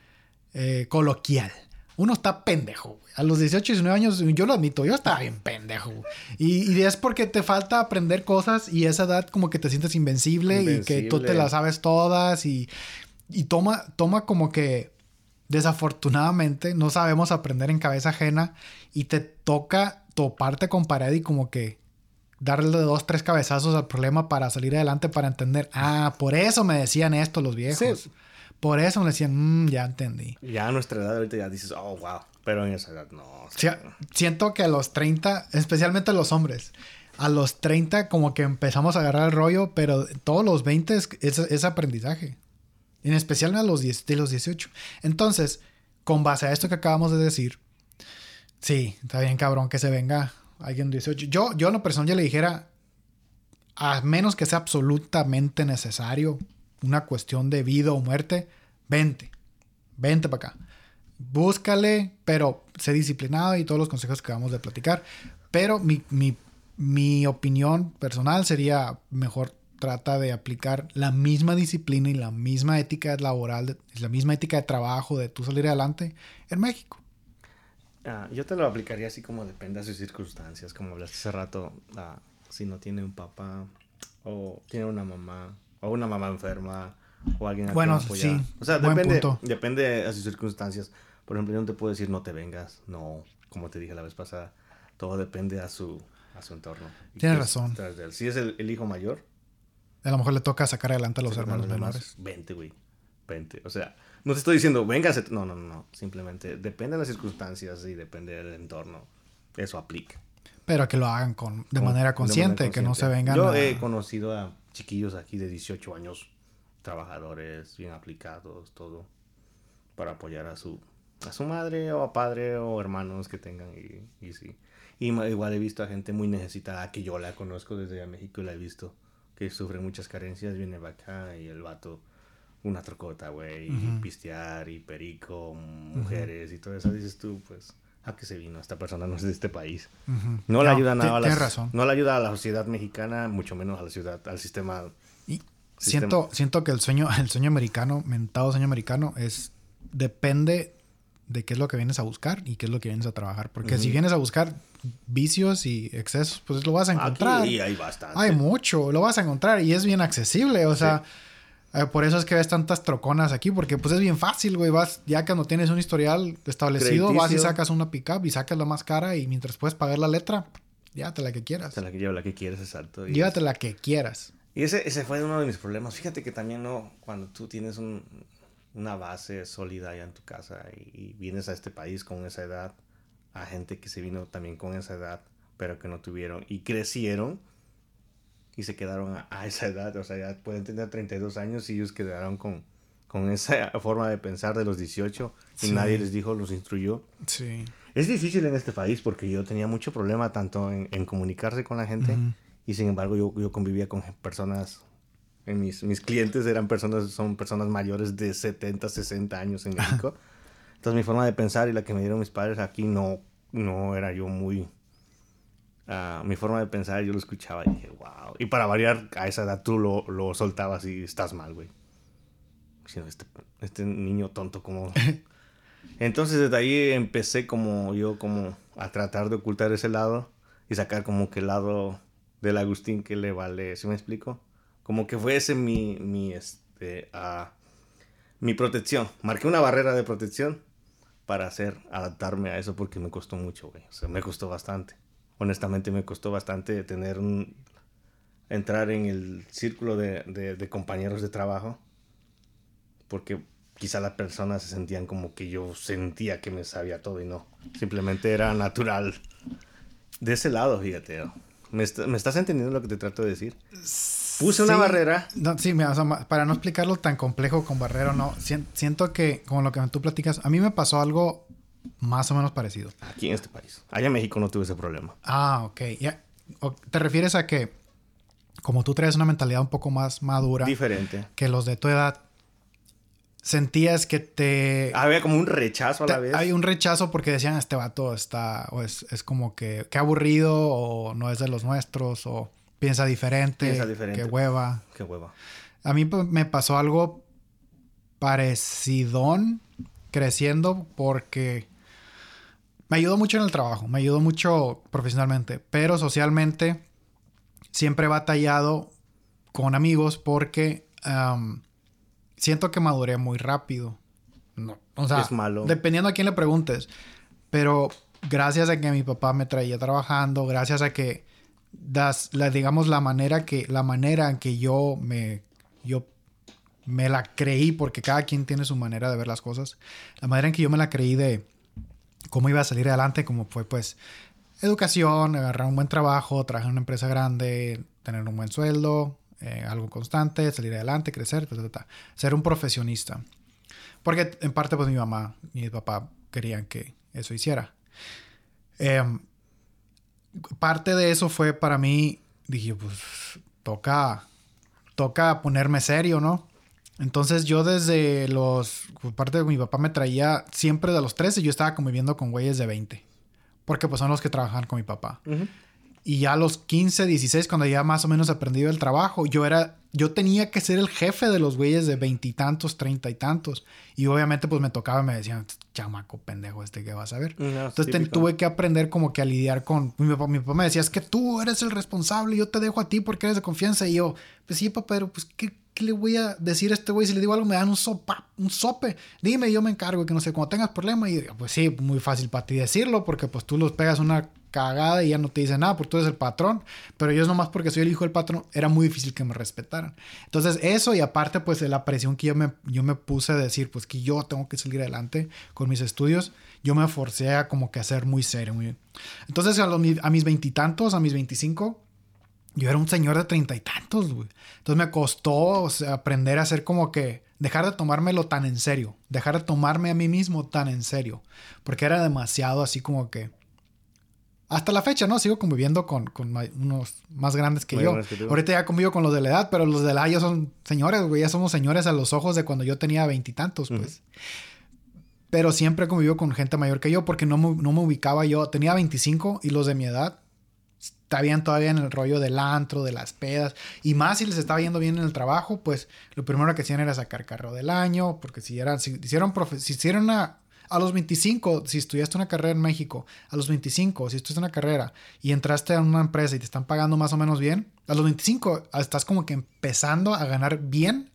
eh, coloquial uno está pendejo. A los 18, 19 años, yo lo admito, yo estaba bien pendejo. Y, y es porque te falta aprender cosas y esa edad como que te sientes invencible, y que tú te las sabes todas y, y toma, toma como que desafortunadamente no sabemos aprender en cabeza ajena y te toca toparte con pared y como que darle dos, tres cabezazos al problema para salir adelante, para entender, ah, por eso me decían esto los viejos. Sí. Por eso me decían, "Mm, ya entendí. Ya a nuestra edad ahorita ya dices, oh, wow. Pero en esa edad no. o Sí, sea, siento que a los 30, especialmente los hombres, a los 30 como que empezamos a agarrar el rollo, pero todos los 20 es, es- es aprendizaje. En especial a los 10, de los 18. Entonces, con base a esto que acabamos de decir, sí, está bien cabrón que se venga alguien de 18. Yo, yo en lo personal ya le dijera, a menos que sea absolutamente necesario, una cuestión de vida o muerte, vente, vente para acá. Búscale, pero sé disciplinado y todos los consejos que acabamos de platicar. Pero mi, mi, mi opinión personal sería mejor trata de aplicar la misma disciplina y la misma ética laboral, la misma ética de trabajo de tú salir adelante en México. ah, yo te lo aplicaría así como depende de sus circunstancias. Como hablaste hace rato, ah, si no tiene un papá, o tiene una mamá, o una mamá enferma, o alguien a quien Bueno, sí, O sea, buen depende, depende de sus circunstancias. Por ejemplo, yo no te puedo decir no te vengas. No, como te dije la vez pasada, todo depende a su, a su entorno. Tienes razón. de. Si es el, el hijo mayor, A lo mejor le toca sacar adelante a los hermanos menores. Vente, güey. Vente. O sea, no te estoy diciendo, véngase. No, no, no. Simplemente depende de las circunstancias y depende del entorno. Eso aplica. Pero que lo hagan con, de Con- manera consciente, que no se vengan Yo a- he conocido a chiquillos aquí de 18 años, trabajadores, bien aplicados, todo, para apoyar a su, a su madre o a padre o hermanos que tengan. Y, y sí. Y igual he visto a gente muy necesitada que yo la conozco desde México y la he visto que sufre muchas carencias. Viene acá y el vato, una trocota, güey, y Ujú. pistear y perico, mujeres y todo eso. Dices tú, pues, ¿a qué se vino? Esta persona no es de este país. No le ayuda nada a la, razón. no le ayuda a la sociedad mexicana, mucho menos a la ciudad, al sistema. Y Sistema. siento, siento que el sueño, el sueño americano, mentado sueño americano, es depende de qué es lo que vienes a buscar y qué es lo que vienes a trabajar. Porque si vienes a buscar vicios y excesos, pues lo vas a encontrar. Aquí hay bastante. Hay mucho, lo vas a encontrar y es bien accesible, o sea, eh, por eso es que ves tantas troconas aquí, porque pues es bien fácil, güey, vas, ya cuando tienes un historial establecido, vas y sacas una pickup y sacas la más cara y mientras puedes pagar la letra, llévate la que quieras. Sea, la que la que quieres, exacto. Llévate la que quieras. y ese, ese fue uno de mis problemas. Fíjate que también no, cuando tú tienes un- una base sólida allá en tu casa y, y vienes a este país con esa edad, a gente que se vino también con esa edad, pero que no tuvieron y crecieron y se quedaron a, a esa edad, o sea, ya pueden tener 32 años y ellos quedaron con, con esa forma de pensar de los 18 y Sí. nadie les dijo, los instruyó. Sí. Es difícil en este país porque yo tenía mucho problema tanto en, en comunicarse con la gente y sin embargo yo, yo convivía con personas, en mis, mis clientes eran personas, son personas mayores de 70, 60 años en México. Entonces mi forma de pensar y la que me dieron mis padres aquí no, no era yo muy... ah, mi forma de pensar yo lo escuchaba y dije, wow. Y para variar, a esa edad tú lo, lo soltabas y estás mal, güey. Diciendo, Este, este niño tonto como... Entonces desde ahí empecé como yo como a tratar de ocultar ese lado y sacar como que el lado del Agustín que le vale, ¿sí me explico? Como que fue ese mi, mi, este, ah, mi protección. Marqué una barrera de protección para hacer, adaptarme a eso porque me costó mucho, güey. O sea, me costó bastante. Honestamente me costó bastante tener un, entrar en el círculo de, de- de compañeros de trabajo porque quizá las personas se sentían como que yo sentía que me sabía todo y no. Simplemente era natural. De ese lado, fíjate. ¿Me, est- me estás entendiendo lo que te trato de decir? Puse una barrera. No, sí, mira, o sea, ma- para no explicarlo tan complejo con Barrero, no. Sien- siento que, como lo que tú platicas, a mí me pasó algo más o menos parecido. Aquí en este país. Allá en México no tuve ese problema. Ah, ok. Ya. ¿Te refieres a que, como tú traes una mentalidad un poco más madura Diferente. que los de tu edad, sentías que te... Había como un rechazo a la te- vez. hay un rechazo porque decían, este vato está, o es, es como que, qué aburrido, o no es de los nuestros, o piensa diferente, Piensa diferente. qué hueva. Qué hueva. A mí pues, me pasó algo parecidón creciendo porque me ayudó mucho en el trabajo, me ayudó mucho profesionalmente, pero socialmente siempre he batallado con amigos porque siento que maduré muy rápido. No, o sea, Es malo. dependiendo a quién le preguntes, pero gracias a que mi papá me traía trabajando, gracias a que das, la, digamos la manera que la manera en que yo me yo me la creí porque cada quien tiene su manera de ver las cosas. La manera en que yo me la creí de cómo iba a salir adelante, como fue pues educación, agarrar un buen trabajo, trabajar en una empresa grande, tener un buen sueldo, eh, algo constante, salir adelante, crecer, ta, ta, ser un profesionista. Porque en parte pues mi mamá y mi papá querían que eso hiciera. Em, parte de eso fue para mí, dije, pues toca, toca ponerme serio, ¿no? Entonces yo desde los, parte de mi papá me traía siempre de los 13, yo estaba conviviendo con güeyes de 20, porque pues son los que trabajan con mi papá. Y ya a los 15, 16, cuando ya más o menos aprendido el trabajo, yo era, yo tenía que ser el jefe de los güeyes de veintitantos, treinta y tantos. Y obviamente pues me tocaba y me decían, chamaco pendejo este que vas a ver. No, es Entonces te- tuve que aprender como que a lidiar con... Mi papá, mi papá me decía, es que tú eres el responsable, yo te dejo a ti porque eres de confianza. Y yo, pues sí, papá, pero pues ¿qué, qué le voy a decir a este güey? Si le digo algo me dan un, sopa, un sope. Dime, yo me encargo, que no sé, cuando tengas problema. Y pues sí, muy fácil para ti decirlo porque pues tú los pegas una cagada y ya no te dicen nada porque tú eres el patrón. Pero yo nomás porque soy el hijo del patrón, era muy difícil que me respetaran. Entonces eso y aparte pues la presión que yo me, yo me puse a decir pues que yo tengo que salir adelante con mis estudios, yo me forcé a como que a ser muy serio. Muy... Entonces a, los a mis veintitantos, a mis veinticinco, yo era un señor de treinta y tantos, güey. Entonces me costó o aprender a ser como que dejar de tomármelo tan en serio, dejar de tomarme a mí mismo tan en serio, porque era demasiado así como que hasta la fecha, ¿no? Sigo conviviendo con, con unos más grandes que yo. grandes que tú. Ahorita ya convivo con los de la edad, pero los de la edad ya son señores, güey. Ya somos señores a los ojos de cuando yo tenía veintitantos, pues. Pero siempre convivo con gente mayor que yo porque no me, no me ubicaba yo. Tenía 25 y los de mi edad estaban todavía en el rollo del antro, de las pedas. Y más si les estaba yendo bien en el trabajo, pues lo primero que hacían era sacar carro del año. Porque si eran, si hicieron, si hicieron una, a los 25, si estudiaste una carrera en México, a los 25, si estudiaste una carrera y entraste a una empresa y te están pagando más o menos bien, a los 25 estás como que empezando a ganar bien.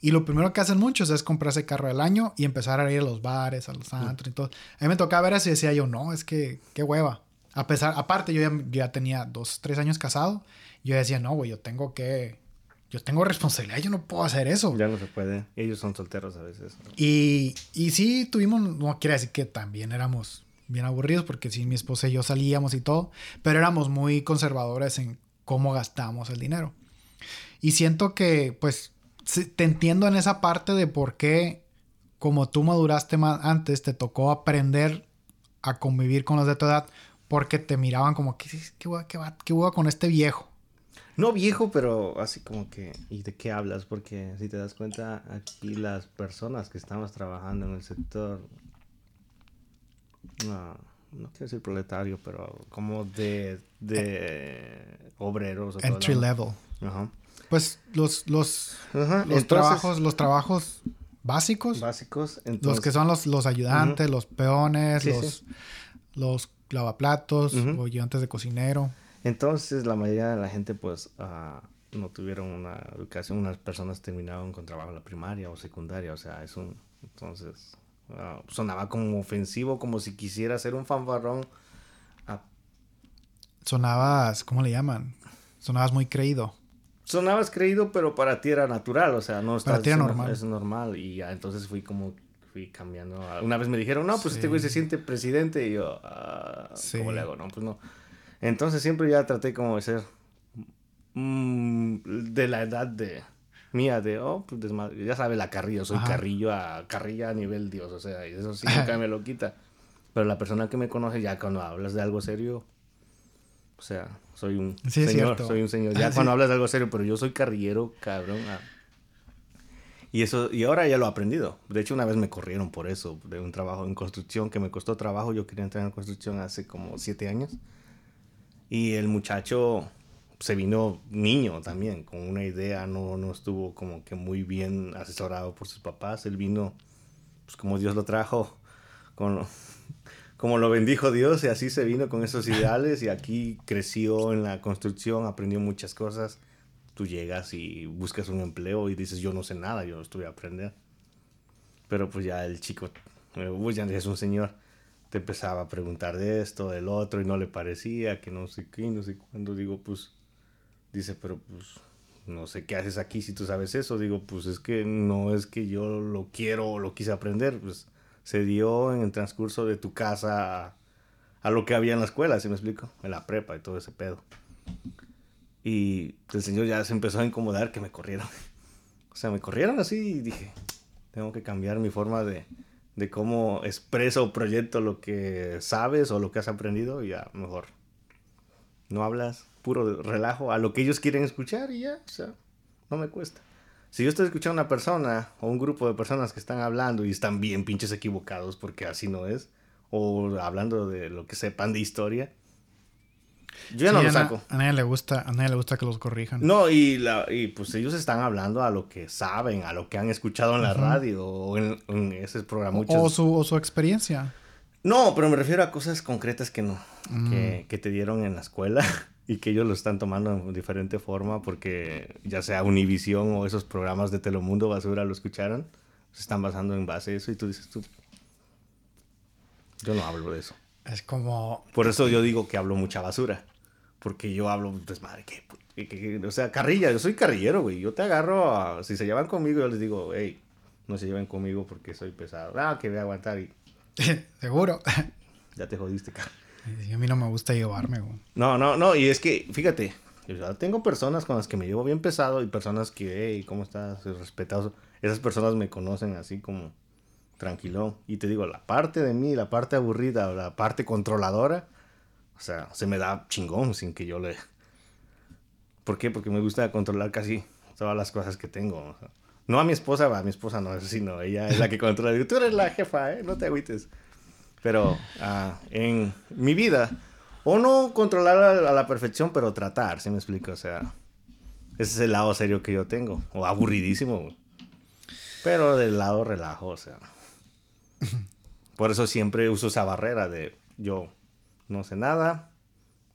Y lo primero que hacen muchos es comprarse carro del año y empezar a ir a los bares, a los antros y. A mí me tocaba ver eso y decía yo, no, es que qué hueva. A pesar, aparte yo ya, yo ya tenía dos, tres años casado. Yo decía, no, güey, yo tengo que, yo tengo responsabilidad, yo no puedo hacer eso. Ya no se puede. Ellos son solteros a veces. Y, y sí tuvimos, no quiere decir que también éramos bien aburridos, porque sí, mi esposa y yo salíamos y todo, pero éramos muy conservadores en cómo gastamos el dinero. Y siento que, pues, te entiendo en esa parte de por qué, como tú maduraste más antes, te tocó aprender a convivir con los de tu edad, porque te miraban como, ¿qué, qué, qué, qué hueva con este viejo? No viejo, pero así como que... ¿Y de qué hablas? Porque si te das cuenta, aquí las personas que estamos trabajando en el sector... No, no quiero decir proletario, pero como de, de obreros. todo Entry level. Ajá. Pues los, los, Ajá, los entonces, trabajos, los trabajos básicos. básicos. Los que son los, los ayudantes, los peones, Sí, los, sí. los lavaplatos, o ayudantes de cocinero. Entonces, la mayoría de la gente, pues, ah, no tuvieron una educación. Unas personas terminaron con trabajo en la primaria o secundaria. O sea, es un... Entonces, ah, sonaba como ofensivo, como si quisiera ser un fanfarrón. Ah, Sonabas, ¿cómo le llaman? Sonabas muy creído. sonabas creído, pero para ti era natural. O sea, no Para estás ti era normal. Es normal. Y ya, entonces fui como... Fui cambiando. Una vez me dijeron, no, pues este güey se siente presidente. Y yo, Sí. ¿cómo le hago? No, pues no. Entonces siempre ya traté como de ser mm, de la edad de mía, de, oh, pues desmadre. Ya sabes, la carrilla, soy Ajá. carrillo a carrilla a nivel Dios, o sea, y eso sí nunca me lo quita. Pero la persona que me conoce, ya cuando hablas de algo serio, o sea, soy un Sí, señor, cierto. soy un señor. Ya Sí. cuando hablas de algo serio, pero yo soy carrillero, cabrón. ah. Y eso, y ahora ya lo he aprendido. De hecho, una vez me corrieron por eso, de un trabajo en construcción que me costó trabajo. Yo quería entrar en construcción hace como siete años. Y el muchacho se vino niño también, con una idea, no, no estuvo como que muy bien asesorado por sus papás. Él vino, pues como Dios lo trajo, con, como lo bendijo Dios y así se vino con esos ideales y aquí creció en la construcción, aprendió muchas cosas. Tú llegas y buscas un empleo y dices, yo no sé nada, yo estuve a aprender. Pero pues ya el chico, pues ya es un señor, te empezaba a preguntar de esto, del otro y no le parecía, que no sé qué, no sé cuándo. Digo, pues, dice, pero pues no sé qué haces aquí si tú sabes eso. Digo, pues es que no es que yo lo quiero o lo quise aprender, pues se dio en el transcurso de tu casa a, lo que había en la escuela, ¿sí me explico? En la prepa y todo ese pedo. Y el señor ya se empezó a incomodar que me corrieron. O sea, me corrieron así y dije, tengo que cambiar mi forma de, de cómo expreso o proyecto lo que sabes o lo que has aprendido y ya mejor. No hablas, puro relajo a lo que ellos quieren escuchar y ya, o sea, no me cuesta. Si yo estoy escuchando a una persona o un grupo de personas que están hablando y están bien pinches equivocados porque así no es, o hablando de lo que sepan de historia, yo ya no lo saco. A nadie le gusta, a nadie le gusta que los corrijan. No, y, la, y pues ellos están hablando a lo que saben, a lo que han escuchado en la radio o en, ese programa. O, su, o su experiencia. No, pero me refiero a cosas concretas que no, que, mm. que, te dieron en la escuela y que ellos lo están tomando de diferente forma porque ya sea Univision o esos programas de Telemundo basura lo escucharon, se están basando en base a eso y tú dices tú, yo no hablo de eso. Es como... Por eso yo digo que hablo mucha basura, porque yo hablo desmadre, que, o sea, carrilla, yo soy carrillero, güey, yo te agarro, si se llevan conmigo, yo les digo, hey, no se lleven conmigo porque soy pesado, ah, que voy a aguantar y... Seguro. ya te jodiste, cara a mí no me gusta llevarme, güey. No, no, no. Y es que, fíjate, yo tengo personas con las que me llevo bien pesado y personas que, hey, ¿cómo estás? Respetados. Esas personas me conocen así como tranquilo. Y te digo, la parte de mí, la parte aburrida, la parte controladora, o sea, se me da chingón sin que yo le... ¿Por qué? Porque me gusta controlar casi todas las cosas que tengo. no a mi esposa, a mi esposa no, sino ella es la que controla. Tú eres la jefa, ¿eh? No te agüites. Pero ah, en mi vida, o no controlar a, la perfección, pero tratar, ¿sí me explico? O sea, ese es el lado serio que yo tengo. O aburridísimo, Pero del lado relajo, o sea. Por eso siempre uso esa barrera de yo no sé nada,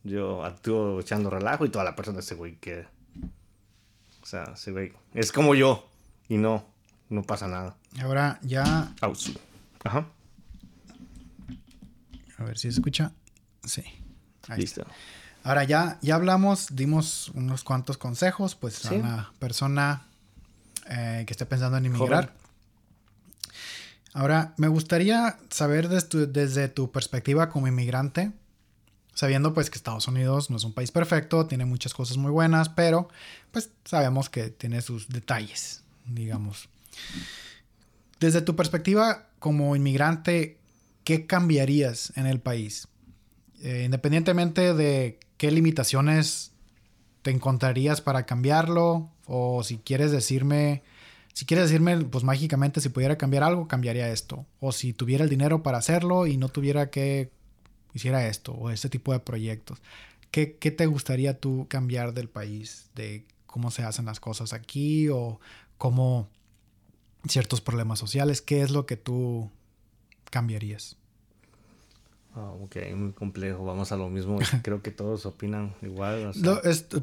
yo actúo echando relajo y toda la persona, ese güey que. O sea, ese güey es como yo y no, no pasa nada. Ahora ya. Ajá. A ver si se escucha. Sí. Listo. Ahora ya, ya hablamos, dimos unos cuantos consejos, pues a una persona eh, que esté pensando en inmigrar. Ahora, me gustaría saber desde tu, perspectiva como inmigrante, sabiendo pues que Estados Unidos no es un país perfecto, tiene muchas cosas muy buenas, pero pues sabemos que tiene sus detalles, digamos. Desde tu perspectiva como inmigrante, ¿qué cambiarías en el país? Eh, independientemente de qué limitaciones te encontrarías para cambiarlo, o si quieres decirme, si quieres decirme, pues mágicamente si pudiera cambiar algo, cambiaría esto. O si tuviera el dinero para hacerlo y no tuviera que hiciera esto, o este tipo de proyectos. ¿Qué, qué te gustaría tú cambiar del país? De cómo se hacen las cosas aquí, o cómo ciertos problemas sociales, ¿qué es lo que tú cambiarías? Ah, ok, muy complejo. Vamos a lo mismo. Creo que todos opinan igual.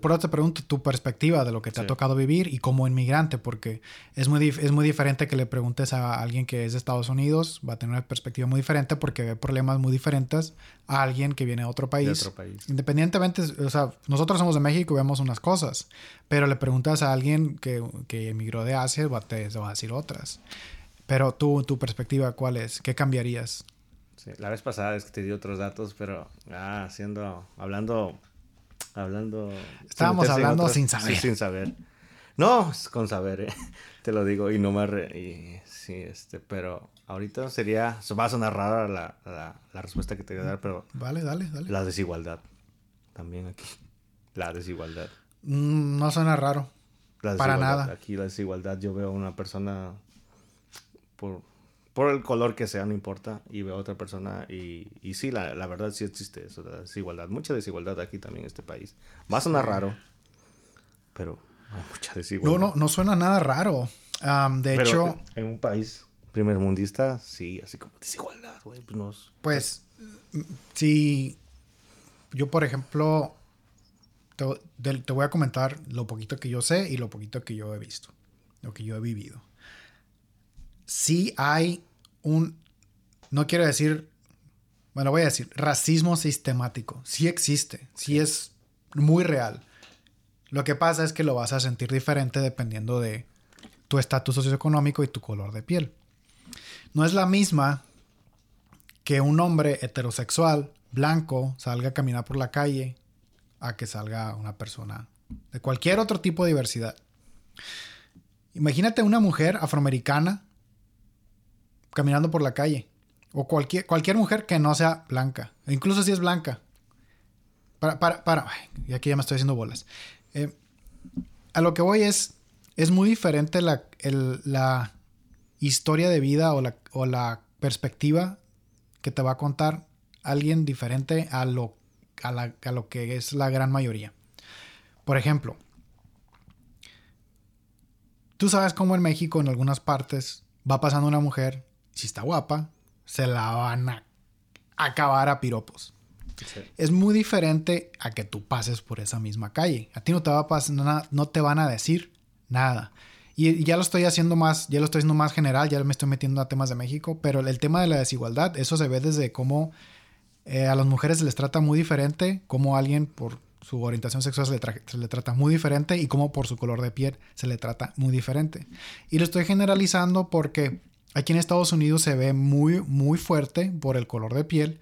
por eso te pregunto tu perspectiva de lo que te ha tocado vivir y como inmigrante, porque es muy, es muy diferente que le preguntes a alguien que es de Estados Unidos, va a tener una perspectiva muy diferente porque ve problemas muy diferentes a alguien que viene de otro país. otro país. Independientemente, o sea, nosotros somos de México y vemos unas cosas, pero le preguntas a alguien que, que emigró de Asia, va, te, va a decir otras. Pero tú, tu perspectiva, ¿cuál es? ¿Qué cambiarías? Sí, la vez pasada es que te di otros datos, pero ah, haciendo, hablando, hablando. Estábamos hablando sin saber. Sí, sin saber. No, con saber, ¿eh? te lo digo y no me y, sí, este, pero ahorita sería, va a sonar rara la, la, respuesta que te voy a dar, pero. Vale, dale, dale. La desigualdad, también aquí, la desigualdad. Mm, no suena raro. Para nada. Aquí la desigualdad, yo veo a una persona por por el color que sea, no importa, y veo a otra persona y, y sí, la, la, verdad sí existe eso, la desigualdad, mucha desigualdad aquí también en este país. Va a sonar raro, pero hay mucha desigualdad. No, no, no suena nada raro. de hecho... En un país Primer mundista, sí, así como desigualdad, güey. Pues, nos... pues si yo, por ejemplo, te, te, voy a comentar lo poquito que yo sé y lo poquito que yo he visto, lo que yo he vivido. Sí hay un, no quiero decir, bueno, voy a decir, racismo sistemático. Sí existe, sí es muy real. Lo que pasa es que lo vas a sentir diferente dependiendo de tu estatus socioeconómico y tu color de piel. No es la misma que un hombre heterosexual, blanco, salga a caminar por la calle a que salga una persona de cualquier otro tipo de diversidad. Imagínate una mujer afroamericana caminando por la calle. O cualquier, cualquier mujer que no sea blanca. Incluso si es blanca. Para, para, para. y aquí ya me estoy haciendo bolas. Eh, a lo que voy es. Es muy diferente la, la historia de vida o la, o la perspectiva que te va a contar alguien diferente a lo, a, lo que es la gran mayoría. Por ejemplo, tú sabes cómo en México en algunas partes va pasando una mujer, si está guapa, se la van a acabar a piropos. Es muy diferente a que tú pases por esa misma calle. A ti no te va a pasar nada, no te van a decir nada. Y ya lo estoy haciendo más, ya lo estoy haciendo más general, ya me estoy metiendo a temas de México, pero el tema de la desigualdad, eso se ve desde cómo eh, a las mujeres se les trata muy diferente, cómo a alguien por su orientación sexual se le, se le, trata muy diferente y cómo por su color de piel se le trata muy diferente. Y lo estoy generalizando porque aquí en Estados Unidos se ve muy, muy fuerte por el color de piel,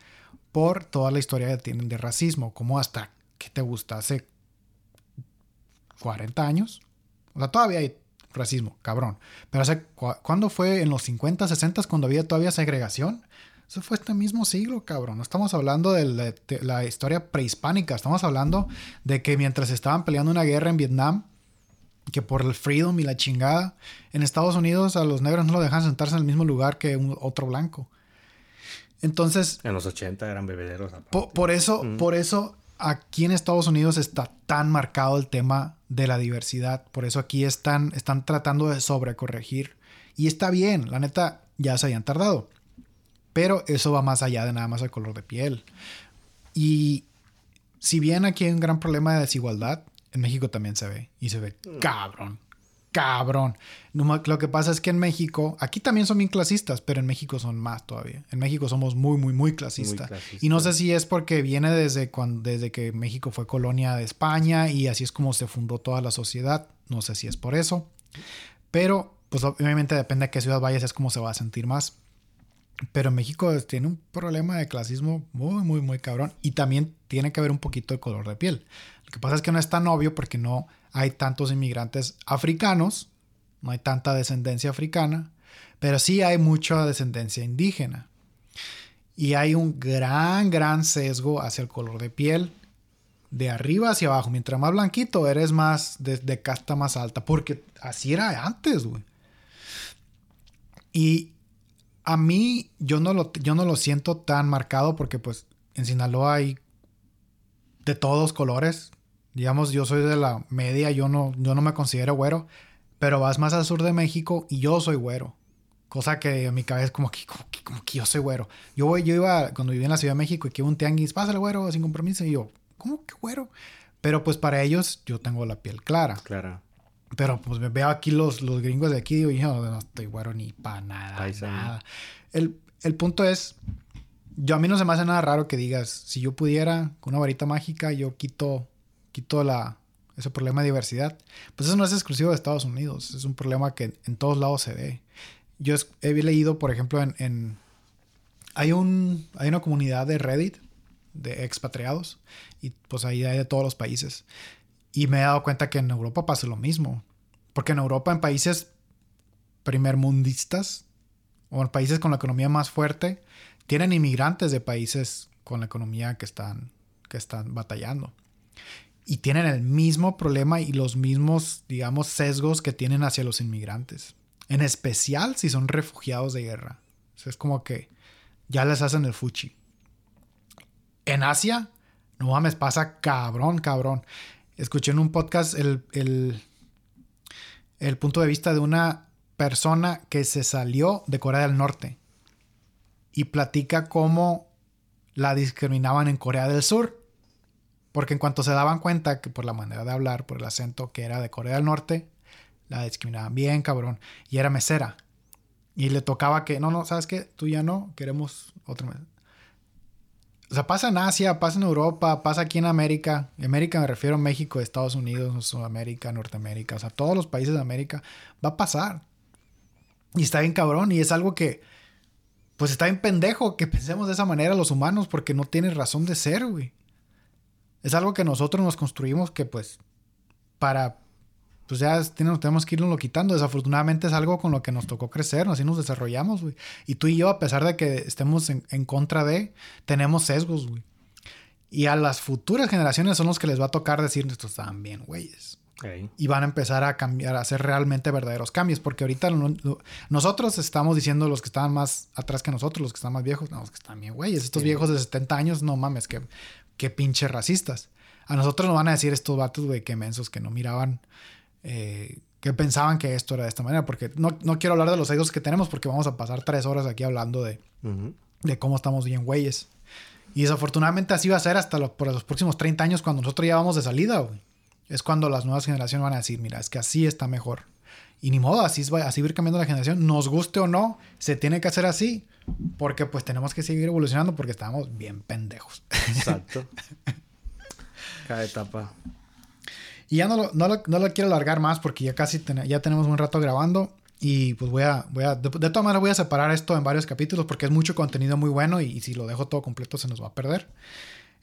por toda la historia que tienen de racismo, como hasta, ¿qué te gusta? Hace 40 años. O sea, todavía hay racismo, cabrón. Pero hace, ¿cuándo fue? ¿En los 50, 60 cuando había todavía segregación? Eso fue este mismo siglo, cabrón. No estamos hablando de la, historia prehispánica. Estamos hablando de que mientras estaban peleando una guerra en Vietnam, que por el freedom y la chingada, en Estados Unidos a los negros no lo dejan sentarse en el mismo lugar que un, otro blanco. Entonces... En los 80 eran bebederos. Por, eso, por eso aquí en Estados Unidos está tan marcado el tema de la diversidad. Por eso aquí están, están tratando de sobrecorregir. Y está bien, la neta, ya se habían tardado. Pero eso va más allá de nada más el color de piel. Y si bien aquí hay un gran problema de desigualdad, en México también se ve. Y se ve mm. cabrón cabrón. Lo que pasa es que en México, aquí también son bien clasistas, pero en México son más todavía. En México somos muy, muy, muy clasistas. Y no sé si es porque viene desde, cuando, desde que México fue colonia de España y así es como se fundó toda la sociedad. No sé si es por eso. Pero, pues obviamente depende de qué ciudad vayas, es como se va a sentir más. Pero México tiene un problema de clasismo muy, muy, muy cabrón. Y también tiene que ver un poquito el color de piel. Lo que pasa es que no es tan obvio porque no hay tantos inmigrantes africanos, no hay tanta descendencia africana, pero sí hay mucha descendencia indígena. Y hay un gran, gran sesgo hacia el color de piel, de arriba hacia abajo. Mientras más blanquito, eres más de, casta más alta, porque así era antes, güey. Y a mí yo no, lo, yo no lo siento tan marcado porque pues en Sinaloa hay de todos colores, Digamos, yo soy de la media, yo no, yo no me considero güero, pero vas más al sur de México y yo soy güero. Cosa que en mi cabeza es como que, como que, yo soy güero. Yo, yo iba, cuando vivía en la Ciudad de México y que un tianguis, pásale güero, sin compromiso. Y yo, ¿cómo que güero? Pero pues para ellos yo tengo la piel clara. Clara. Pero pues me veo aquí los, los gringos de aquí y yo no estoy güero ni para nada. nada. El, el punto es, yo a mí no se me hace nada raro que digas, si yo pudiera con una varita mágica, yo quito quito la, ese problema de diversidad, pues eso no es exclusivo de Estados Unidos, es un problema que en todos lados se ve. Yo he leído, por ejemplo, en, hay, un, hay una comunidad de Reddit de expatriados y pues ahí hay de todos los países. Y me he dado cuenta que en Europa pasa lo mismo. Porque en Europa, en países primermundistas o en países con la economía más fuerte, tienen inmigrantes de países con la economía que están, que están batallando y tienen el mismo problema y los mismos, digamos, sesgos que tienen hacia los inmigrantes. En especial si son refugiados de guerra. es como que ya les hacen el fuchi. En Asia, no mames, pasa cabrón, cabrón. Escuché en un podcast el, el, el punto de vista de una persona que se salió de Corea del Norte y platica cómo la discriminaban en Corea del Sur. Porque en cuanto se daban cuenta que por la manera de hablar, por el acento que era de Corea del Norte, la discriminaban bien, cabrón. Y era mesera. Y le tocaba que, no, no, ¿sabes qué? Tú ya no, queremos otro. O sea, pasa en Asia, pasa en Europa, pasa aquí en América. América me refiero a México, Estados Unidos, Sudamérica, Norteamérica. O sea, todos los países de América. Va a pasar. Y está bien cabrón. Y es algo que, pues está bien pendejo que pensemos de esa manera los humanos porque no tiene razón de ser, güey. Es algo que nosotros nos construimos que, pues, para pues ya tenemos que irlo quitando. Desafortunadamente es algo con lo que nos tocó crecer, así nos desarrollamos, güey. Y tú y yo, a pesar de que estemos en, contra de, tenemos sesgos, güey. Y a las futuras generaciones son los que les va a tocar decir, estos estaban bien, güeyes. Y van a empezar a cambiar, a hacer realmente verdaderos cambios. Porque ahorita nosotros estamos diciendo los que estaban más atrás que nosotros, los que están más viejos, no, los que están bien, güeyes. Estos viejos de 70 años, no mames, que, que pinche racistas. A nosotros nos van a decir estos vatos, güey, que mensos, que no miraban eh, que pensaban que esto era de esta manera, porque no, no, quiero hablar de los sesgos que tenemos porque vamos a pasar tres horas aquí hablando de, de cómo estamos bien güeyes. Y desafortunadamente así va a ser hasta por los próximos 30 años cuando nosotros ya vamos de salida, güey. Es cuando las nuevas generaciones van a decir, mira, es que así está mejor. Y ni modo, así, así va a ir cambiando la generación. Nos guste o no, se tiene que hacer así. Porque pues tenemos que seguir evolucionando porque estamos bien pendejos. Exacto. Cada etapa y ya no lo, no lo, quiero alargar más porque ya casi ya tenemos un rato grabando. Y pues voy a, voy a de, todas maneras voy a separar esto en varios capítulos porque es mucho contenido muy bueno y, si lo dejo todo completo se nos va a perder.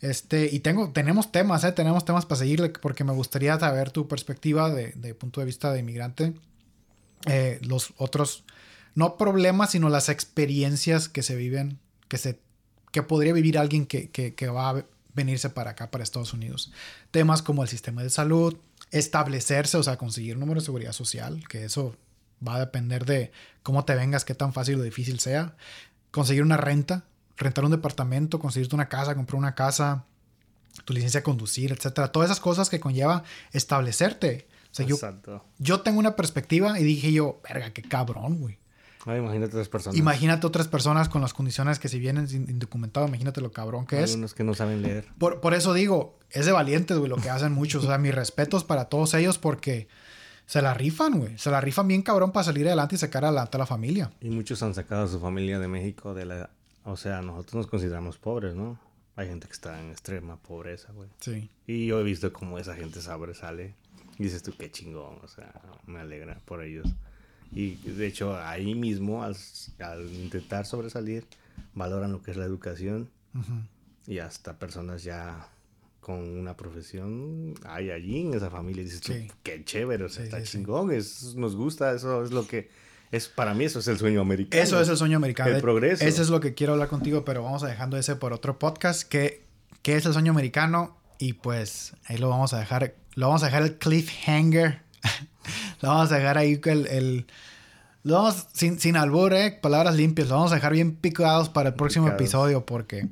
Este, y tengo, tenemos temas, ¿eh? tenemos temas para seguirle porque me gustaría saber tu perspectiva de, de punto de vista de inmigrante. Eh, los otros, no problemas, sino las experiencias que se viven, que se que podría vivir alguien que, que, va a venirse para acá, para Estados Unidos. Temas como el sistema de salud, establecerse, o sea, conseguir un número de seguridad social, que eso va a depender de cómo te vengas, qué tan fácil o difícil sea. Conseguir una renta, rentar un departamento, conseguirte una casa, comprar una casa, tu licencia de conducir, etcétera. Todas esas cosas que conlleva establecerte. Sea, yo, yo tengo una perspectiva y dije yo, verga, qué cabrón, güey imagínate otras personas. Imagínate otras personas con las condiciones que si vienen indocumentado, imagínate lo cabrón que Hay es. unos que no saben leer. Por, eso digo, es de valientes, güey, lo que hacen muchos. O sea, mis respetos para todos ellos porque se la rifan, güey. Se la rifan bien cabrón para salir adelante y sacar adelante a la familia. Y muchos han sacado a su familia de México de la... O sea, nosotros nos consideramos pobres, ¿no? Hay gente que está en extrema pobreza, güey. Sí. Y yo he visto cómo esa gente sobresale. Y dices tú, qué chingón, o sea, me alegra por ellos. Y de hecho ahí mismo, al, intentar sobresalir, valoran lo que es la educación y hasta personas ya con una profesión hay allí en esa familia. Y dices, qué chévere, o sea, está chingón, es, nos gusta, eso es lo que... Es, para mí eso es el sueño americano. Eso es el sueño americano. El progreso. Eso es lo que quiero hablar contigo, pero vamos a dejando ese por otro podcast. que qué es el sueño americano? Y pues ahí lo vamos a dejar. Lo vamos a dejar el cliffhanger lo vamos a dejar ahí el, el lo vamos, sin, sin albur, eh, palabras limpias, lo vamos a dejar bien picados para el próximo episodio porque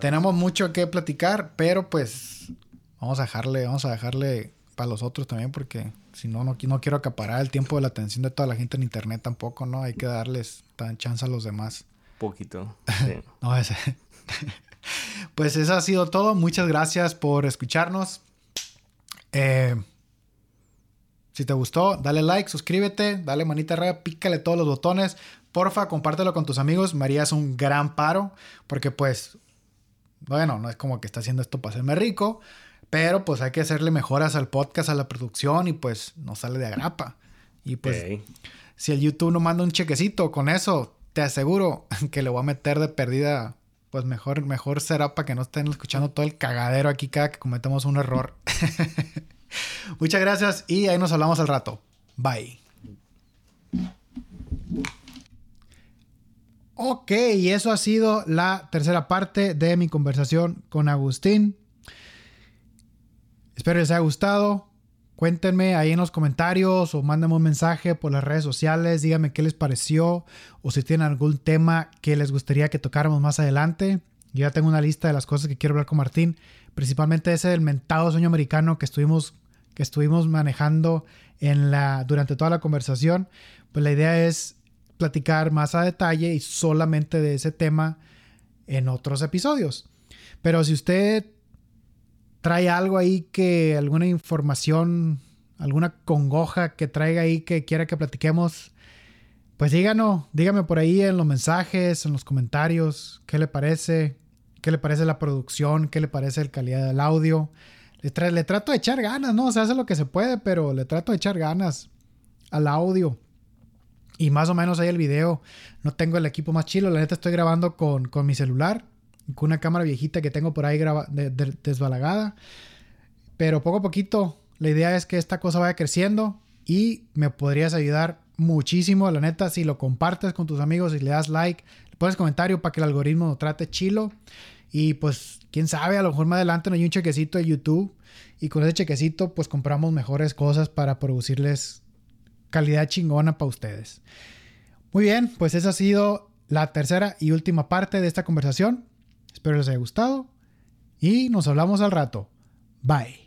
tenemos mucho que platicar, pero pues vamos a dejarle, vamos a dejarle para los otros también porque si no, no, no quiero acaparar el tiempo de la atención de toda la gente en internet tampoco, ¿no? Hay que darles tan chance a los demás. Poquito. no, ese. pues eso ha sido todo. Muchas gracias por escucharnos. Eh, si te gustó, dale like, suscríbete, dale manita arriba, pícale todos los botones. Porfa, compártelo con tus amigos. María es un gran paro porque pues, bueno, no es como que está haciendo esto para hacerme rico, pero pues hay que hacerle mejoras al podcast, a la producción y pues no sale de agrapa. Y pues, si el YouTube no manda un chequecito con eso, te aseguro que le voy a meter de perdida pues mejor, mejor será para que no estén escuchando todo el cagadero aquí cada que cometemos un error. Muchas gracias y ahí nos hablamos al rato. Bye. Ok, y eso ha sido la tercera parte de mi conversación con Agustín. Espero les haya gustado. Cuéntenme ahí en los comentarios o mándenme un mensaje por las redes sociales. Díganme qué les pareció o si tienen algún tema que les gustaría que tocáramos más adelante. Yo ya tengo una lista de las cosas que quiero hablar con Martín. Principalmente ese del mentado sueño americano que estuvimos que estuvimos manejando durante toda la conversación, pues la idea es platicar más a detalle y solamente de ese tema en otros episodios. Pero si usted trae algo ahí que, alguna información, alguna congoja que traiga ahí que quiera que platiquemos, pues díganos, dígame por ahí en los mensajes, en los comentarios, qué le parece, qué le parece la producción, qué le parece la calidad del audio. Le, le trato de echar ganas, ¿no? Se hace lo que se puede, pero le trato de echar ganas al audio. Y más o menos ahí el video. No tengo el equipo más chilo. La neta estoy grabando con, mi celular. Con una cámara viejita que tengo por ahí desbalagada. Pero poco a poquito la idea es que esta cosa vaya creciendo. Y me podrías ayudar muchísimo. La neta, si lo compartes con tus amigos y le das like, le pones comentario para que el algoritmo lo trate chilo. Y pues, quién sabe, a lo mejor más adelante no hay un chequecito de YouTube. Y con ese chequecito, pues compramos mejores cosas para producirles calidad chingona para ustedes. Muy bien, pues esa ha sido la tercera y última parte de esta conversación. Espero les haya gustado y nos hablamos al rato. Bye.